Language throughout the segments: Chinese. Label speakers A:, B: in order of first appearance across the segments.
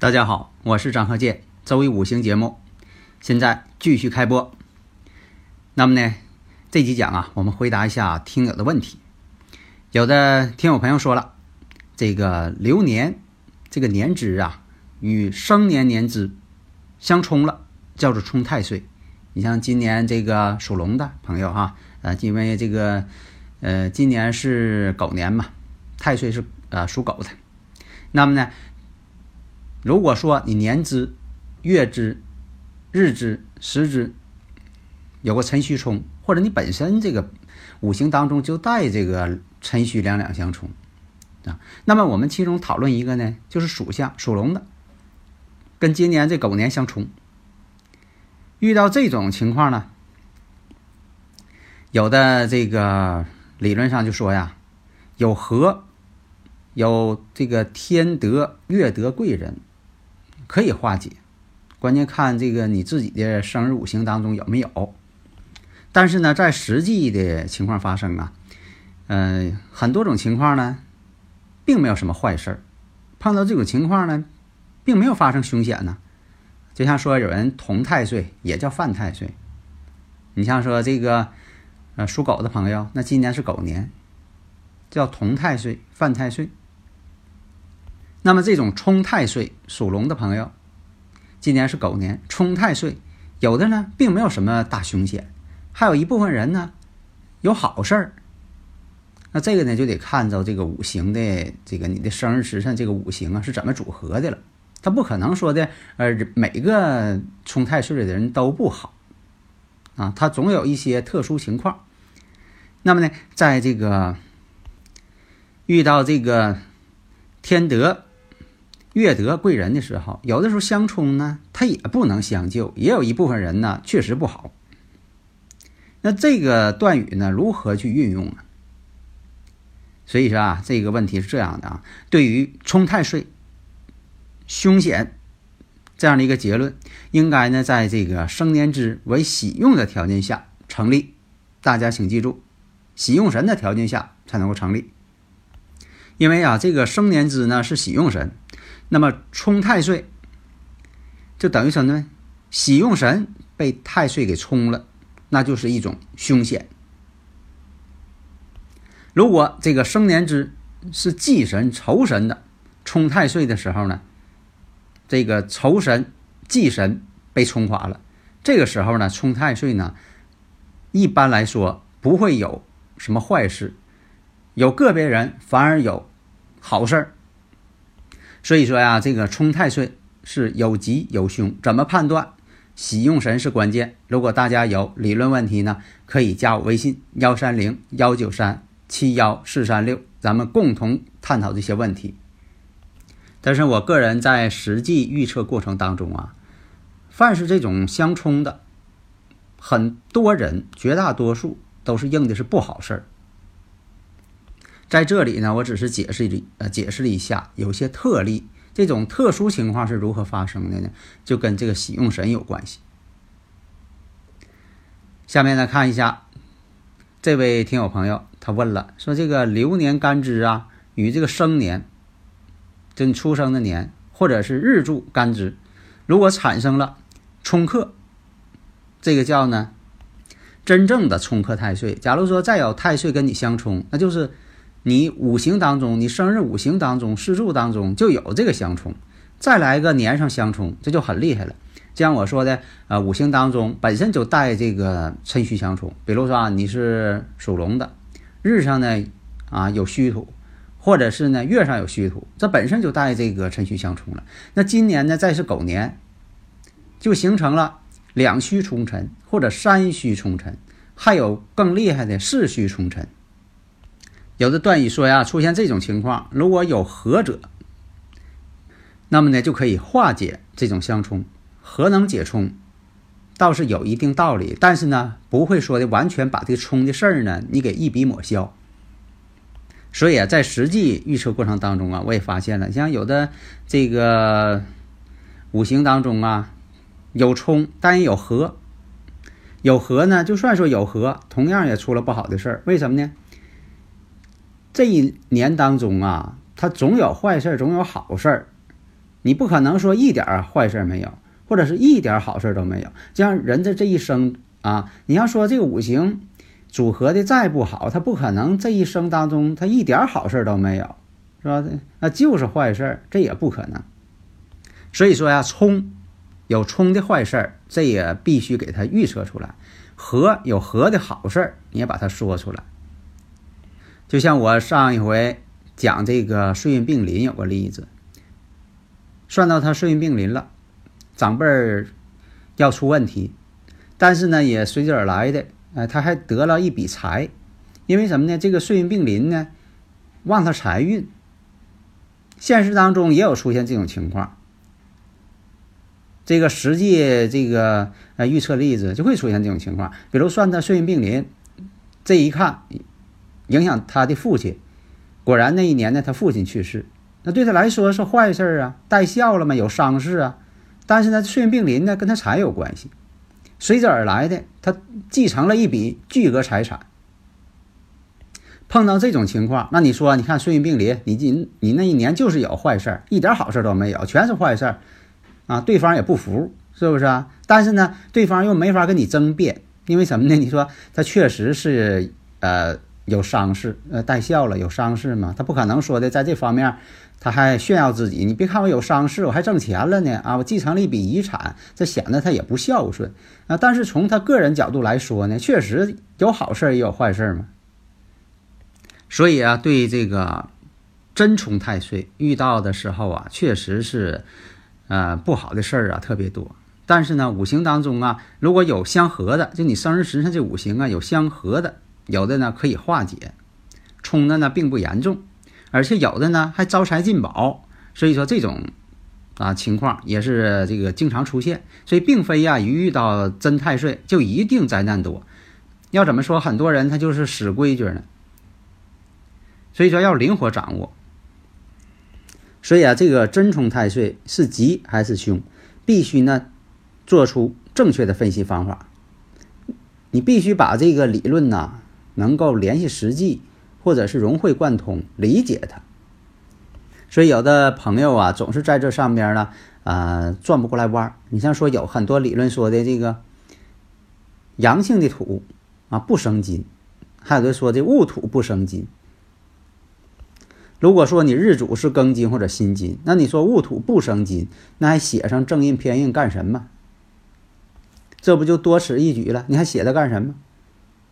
A: 大家好，我是张鹤剑，周一五行节目现在继续开播。那么呢，这集讲啊，我们回答一下听友的问题。有的听友朋友说了，这个流年这个年支啊，与生年年支相冲了，叫做冲太岁。你像今年这个属龙的朋友哈，呃，因为这个呃，今年是狗年嘛，太岁是呃属狗的，那么呢？如果说你年支、月支、日支、时支有个辰戌冲，或者你本身这个五行当中就带这个辰戌两两相冲啊，那么我们其中讨论一个呢，就是属相属龙的，跟今年这狗年相冲。遇到这种情况呢，有的这个理论上就说呀，有和，有这个天德、月德、贵人。可以化解，关键看这个你自己的生日五行当中有没有。但是呢，在实际的情况发生啊，嗯，很多种情况呢，并没有什么坏事儿。碰到这种情况呢，并没有发生凶险呢。就像说有人同太岁，也叫犯太岁。你像说这个呃属狗的朋友，那今年是狗年，叫同太岁、犯太岁。那么这种冲太岁属龙的朋友，今年是狗年，冲太岁，有的呢并没有什么大凶险，还有一部分人呢有好事儿。那这个呢就得看着这个五行的这个你的生日时辰这个五行啊是怎么组合的了。他不可能说的呃每个冲太岁的人都不好啊，他总有一些特殊情况。那么呢，在这个遇到这个天德。月德贵人的时候，有的时候相冲呢，他也不能相救，也有一部分人呢确实不好。那这个断语呢，如何去运用呢？所以说啊，这个问题是这样的啊，对于冲太岁凶险这样的一个结论，应该呢在这个生年支为喜用的条件下成立。大家请记住，喜用神的条件下才能够成立。因为啊，这个生年支呢是喜用神。那么冲太岁，就等于什么呢？喜用神被太岁给冲了，那就是一种凶险。如果这个生年支是忌神、仇神的，冲太岁的时候呢，这个仇神、忌神被冲垮了，这个时候呢，冲太岁呢，一般来说不会有什么坏事，有个别人反而有好事儿。所以说呀，这个冲太岁是有吉有凶，怎么判断？喜用神是关键。如果大家有理论问题呢，可以加我微信幺三零幺九三七幺四三六，咱们共同探讨这些问题。但是我个人在实际预测过程当中啊，凡是这种相冲的，很多人绝大多数都是应的是不好事儿。在这里呢，我只是解释一呃解释了一下，有些特例，这种特殊情况是如何发生的呢？就跟这个喜用神有关系。下面呢，看一下这位听友朋友，他问了，说这个流年干支啊，与这个生年，就你出生的年，或者是日柱干支，如果产生了冲克，这个叫呢真正的冲克太岁。假如说再有太岁跟你相冲，那就是。你五行当中，你生日五行当中、四柱当中就有这个相冲，再来个年上相冲，这就很厉害了。就像我说的，呃，五行当中本身就带这个辰戌相冲。比如说啊，你是属龙的，日上呢啊有戌土，或者是呢月上有戌土，这本身就带这个辰戌相冲了。那今年呢再是狗年，就形成了两戌冲辰或者三戌冲辰，还有更厉害的四戌冲辰。有的段语说呀，出现这种情况，如果有合者，那么呢就可以化解这种相冲。合能解冲，倒是有一定道理，但是呢不会说的完全把这个冲的事儿呢你给一笔抹消。所以啊，在实际预测过程当中啊，我也发现了，像有的这个五行当中啊有冲，但也有合，有合呢，就算说有合，同样也出了不好的事儿。为什么呢？这一年当中啊，他总有坏事，总有好事儿。你不可能说一点坏事没有，或者是一点好事都没有。这样人的这一生啊，你要说这个五行组合的再不好，他不可能这一生当中他一点好事都没有，是吧？那就是坏事儿，这也不可能。所以说呀，冲有冲的坏事儿，这也必须给他预测出来；和有和的好事儿，你也把它说出来。就像我上一回讲这个岁运并临有个例子，算到他岁运并临了，长辈儿要出问题，但是呢也随之而来的，哎，他还得了一笔财，因为什么呢？这个岁运并临呢，旺他财运。现实当中也有出现这种情况，这个实际这个呃预测例子就会出现这种情况，比如算他岁运并临，这一看。影响他的父亲，果然那一年呢，他父亲去世，那对他来说是坏事儿啊，带孝了嘛，有丧事啊。但是呢，岁运病临呢，跟他财有关系，随之而来的，他继承了一笔巨额财产。碰到这种情况，那你说，你看岁运病临，你你你那一年就是有坏事儿一点好事都没有，全是坏事儿啊，对方也不服，是不是啊？但是呢，对方又没法跟你争辩，因为什么呢？你说他确实是呃。有伤势，呃，带孝了，有伤势嘛？他不可能说的，在这方面他还炫耀自己。你别看我有伤势，我还挣钱了呢啊！我继承了一笔遗产，这显得他也不孝顺啊。但是从他个人角度来说呢，确实有好事也有坏事嘛。所以啊，对这个真冲太岁遇到的时候啊，确实是呃不好的事儿啊特别多。但是呢，五行当中啊，如果有相合的，就你生日时辰这五行啊有相合的。有的呢可以化解，冲的呢并不严重，而且有的呢还招财进宝，所以说这种啊情况也是这个经常出现，所以并非呀一遇到真太岁就一定灾难多。要怎么说，很多人他就是死规矩呢，所以说要灵活掌握。所以啊，这个真冲太岁是吉还是凶，必须呢做出正确的分析方法，你必须把这个理论呢。能够联系实际，或者是融会贯通理解它，所以有的朋友啊，总是在这上边呢，啊，转不过来弯儿。你像说有很多理论说的这个阳性的土啊不生金，还有的说的戊土不生金。如果说你日主是庚金或者辛金，那你说戊土不生金，那还写上正印偏印干什么？这不就多此一举了？你还写它干什么？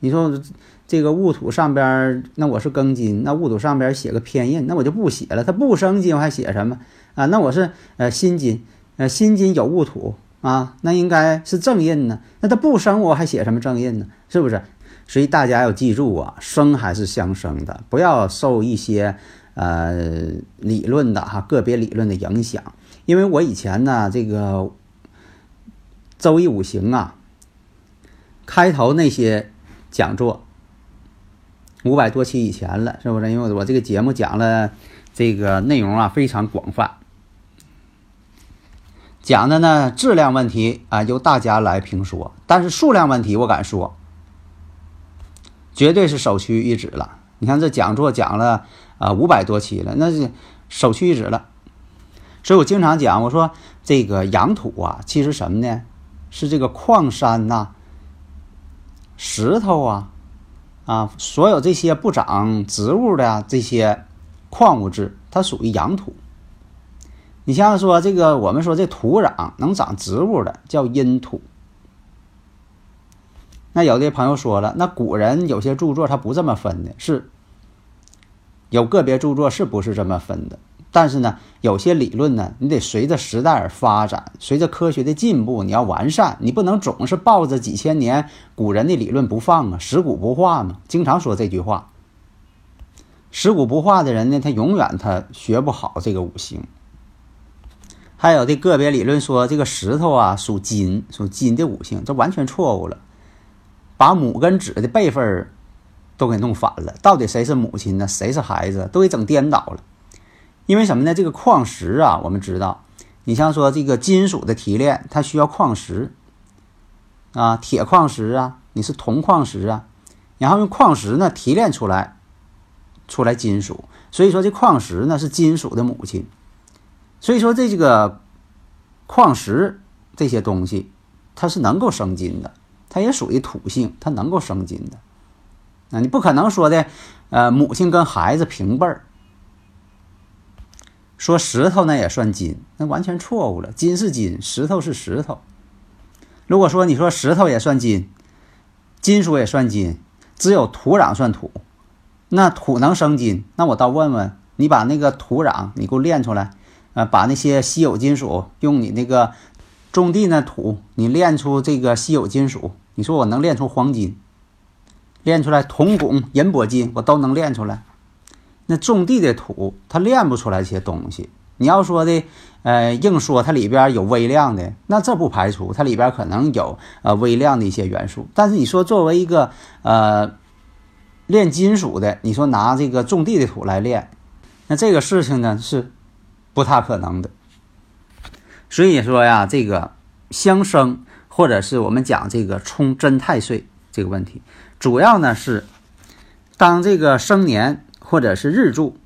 A: 你说这个戊土上边，那我是庚金，那戊土上边写个偏印，那我就不写了。它不生金，我还写什么啊？那我是呃辛金，呃辛金有戊土啊，那应该是正印呢。那它不生，我还写什么正印呢？是不是？所以大家要记住啊，生还是相生的，不要受一些呃理论的哈个别理论的影响。因为我以前呢，这个周易五行啊，开头那些。讲座五百多期以前了，是不是？因为我这个节目讲了这个内容啊，非常广泛，讲的呢质量问题啊，由大家来评说。但是数量问题，我敢说，绝对是首屈一指了。你看这讲座讲了啊五百多期了，那是首屈一指了。所以我经常讲，我说这个养土啊，其实什么呢？是这个矿山呐。石头啊，啊，所有这些不长植物的这些矿物质，它属于阳土。你像说这个，我们说这土壤能长植物的叫阴土。那有的朋友说了，那古人有些著作他不这么分的，是有个别著作是不是这么分的？但是呢，有些理论呢，你得随着时代而发展，随着科学的进步，你要完善，你不能总是抱着几千年古人的理论不放啊，食古不化嘛。经常说这句话，食古不化的人呢，他永远他学不好这个五行。还有的个别理论说这个石头啊属金，属金的五行，这完全错误了，把母跟子的辈分都给弄反了，到底谁是母亲呢？谁是孩子？都给整颠倒了。因为什么呢？这个矿石啊，我们知道，你像说这个金属的提炼，它需要矿石啊，铁矿石啊，你是铜矿石啊，然后用矿石呢提炼出来，出来金属。所以说这矿石呢是金属的母亲。所以说这这个矿石这些东西，它是能够生金的，它也属于土性，它能够生金的。那你不可能说的，呃，母亲跟孩子平辈儿。说石头那也算金，那完全错误了。金是金，石头是石头。如果说你说石头也算金，金属也算金，只有土壤算土，那土能生金？那我倒问问你，把那个土壤你给我炼出来，呃，把那些稀有金属用你那个种地那土，你炼出这个稀有金属，你说我能炼出黄金？炼出来铜、汞、银、铂、金，我都能炼出来。那种地的土，它炼不出来这些东西。你要说的，呃，硬说它里边有微量的，那这不排除它里边可能有呃微量的一些元素。但是你说作为一个呃炼金属的，你说拿这个种地的土来炼，那这个事情呢是不太可能的。所以说呀，这个相生或者是我们讲这个冲真太岁这个问题，主要呢是当这个生年。或者是日柱，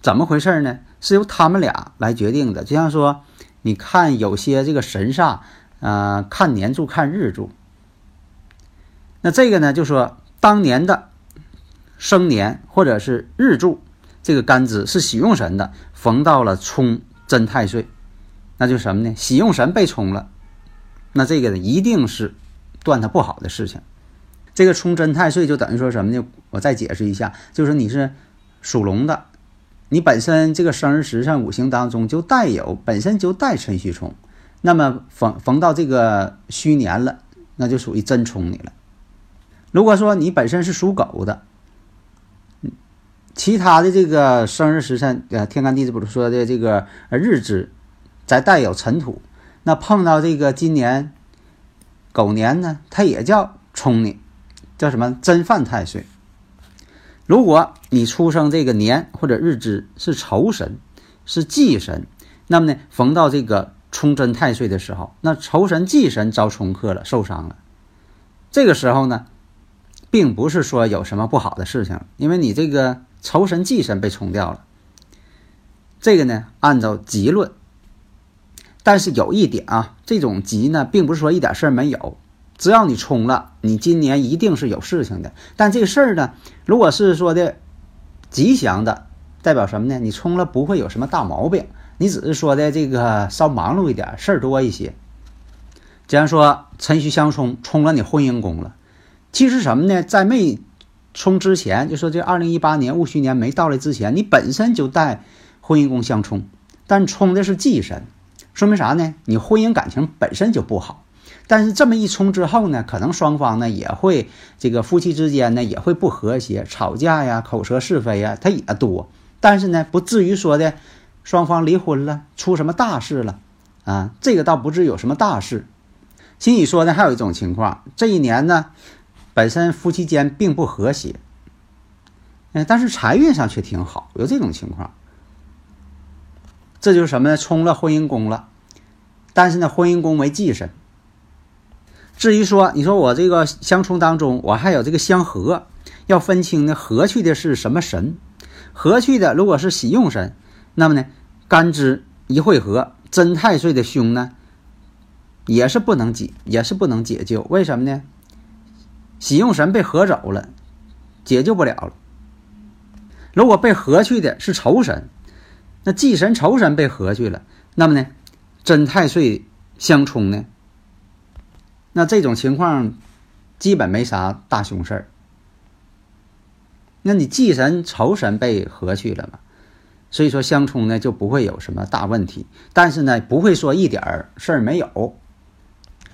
A: 怎么回事呢？是由他们俩来决定的。就像说，你看有些这个神煞，呃，看年柱、看日柱。那这个呢，就说当年的生年或者是日柱，这个干支是喜用神的，逢到了冲真太岁，那就什么呢？喜用神被冲了，那这个呢，一定是断他不好的事情。这个冲真太岁就等于说什么呢？我再解释一下，就是你是属龙的，你本身这个生日时辰五行当中就带有本身就带辰戌冲，那么逢逢到这个戌年了，那就属于真冲你了。如果说你本身是属狗的，其他的这个生日时辰，呃，天干地支不是说的这个日支，再带有辰土，那碰到这个今年狗年呢，它也叫冲你。叫什么真犯太岁？如果你出生这个年或者日支是仇神，是忌神，那么呢，逢到这个冲真太岁的时候，那仇神忌神遭冲克了，受伤了。这个时候呢，并不是说有什么不好的事情，因为你这个仇神忌神被冲掉了。这个呢，按照吉论，但是有一点啊，这种吉呢，并不是说一点事儿没有。只要你冲了，你今年一定是有事情的。但这个事儿呢，如果是说的吉祥的，代表什么呢？你冲了不会有什么大毛病，你只是说的这个稍忙碌一点，事儿多一些。假如说辰戌相冲，冲了你婚姻宫了，其实什么呢？在没冲之前，就说这二零一八年戊戌年没到来之前，你本身就带婚姻宫相冲，但冲的是忌神，说明啥呢？你婚姻感情本身就不好。但是这么一冲之后呢，可能双方呢也会这个夫妻之间呢也会不和谐，吵架呀、口舌是非呀，它也多。但是呢，不至于说的双方离婚了，出什么大事了啊？这个倒不至于有什么大事。心里说的还有一种情况，这一年呢，本身夫妻间并不和谐，嗯，但是财运上却挺好，有这种情况。这就是什么呢？冲了婚姻宫了，但是呢，婚姻宫为忌神。至于说，你说我这个相冲当中，我还有这个相合，要分清呢，合去的是什么神？合去的如果是喜用神，那么呢，干支一会合，真太岁的凶呢，也是不能解，也是不能解救。为什么呢？喜用神被合走了，解救不了了。如果被合去的是仇神，那忌神仇神被合去了，那么呢，真太岁相冲呢？那这种情况，基本没啥大凶事儿。那你忌神仇神被合去了嘛？所以说相冲呢就不会有什么大问题，但是呢不会说一点儿事儿没有。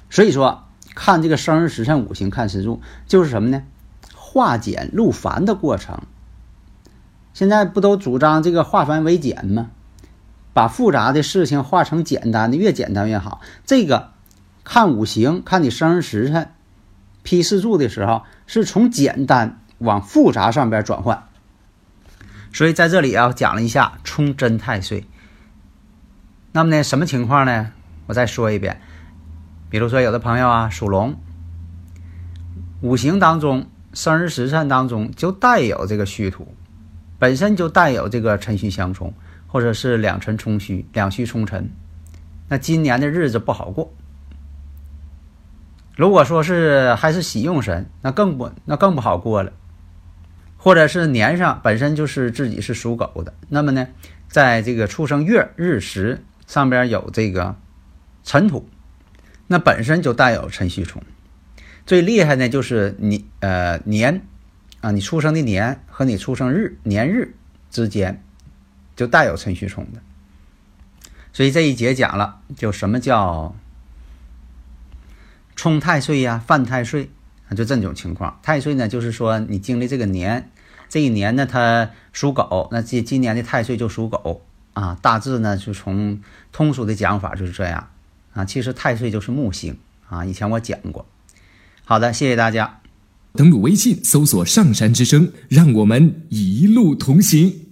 A: 所以说看这个生日时辰五行看时柱就是什么呢？化简入繁的过程。现在不都主张这个化繁为简吗？把复杂的事情化成简单的，越简单越好。这个看五行，看你生日时辰批四柱的时候，是从简单。往复杂上边转换，所以在这里啊讲了一下冲真太岁。那么呢，什么情况呢？我再说一遍，比如说有的朋友啊属龙，五行当中生日时辰当中就带有这个戌土，本身就带有这个辰戌相冲，或者是两辰冲戌、两戌冲辰，那今年的日子不好过。如果说是还是喜用神，那更不那更不好过了。或者是年上本身就是自己是属狗的，那么呢，在这个出生月日时上边有这个尘土，那本身就带有辰戌冲。最厉害呢就是你呃年啊，你出生的年和你出生日年日之间就带有辰戌冲的。所以这一节讲了，就什么叫冲太岁呀，犯太岁啊。就这种情况，太岁呢，就是说你经历这个年，这一年呢，它属狗，那今今年的太岁就属狗啊。大致呢，就从通俗的讲法就是这样啊。其实太岁就是木星啊，以前我讲过。好的，谢谢大家。
B: 登录微信，搜索“上山之声”，让我们一路同行。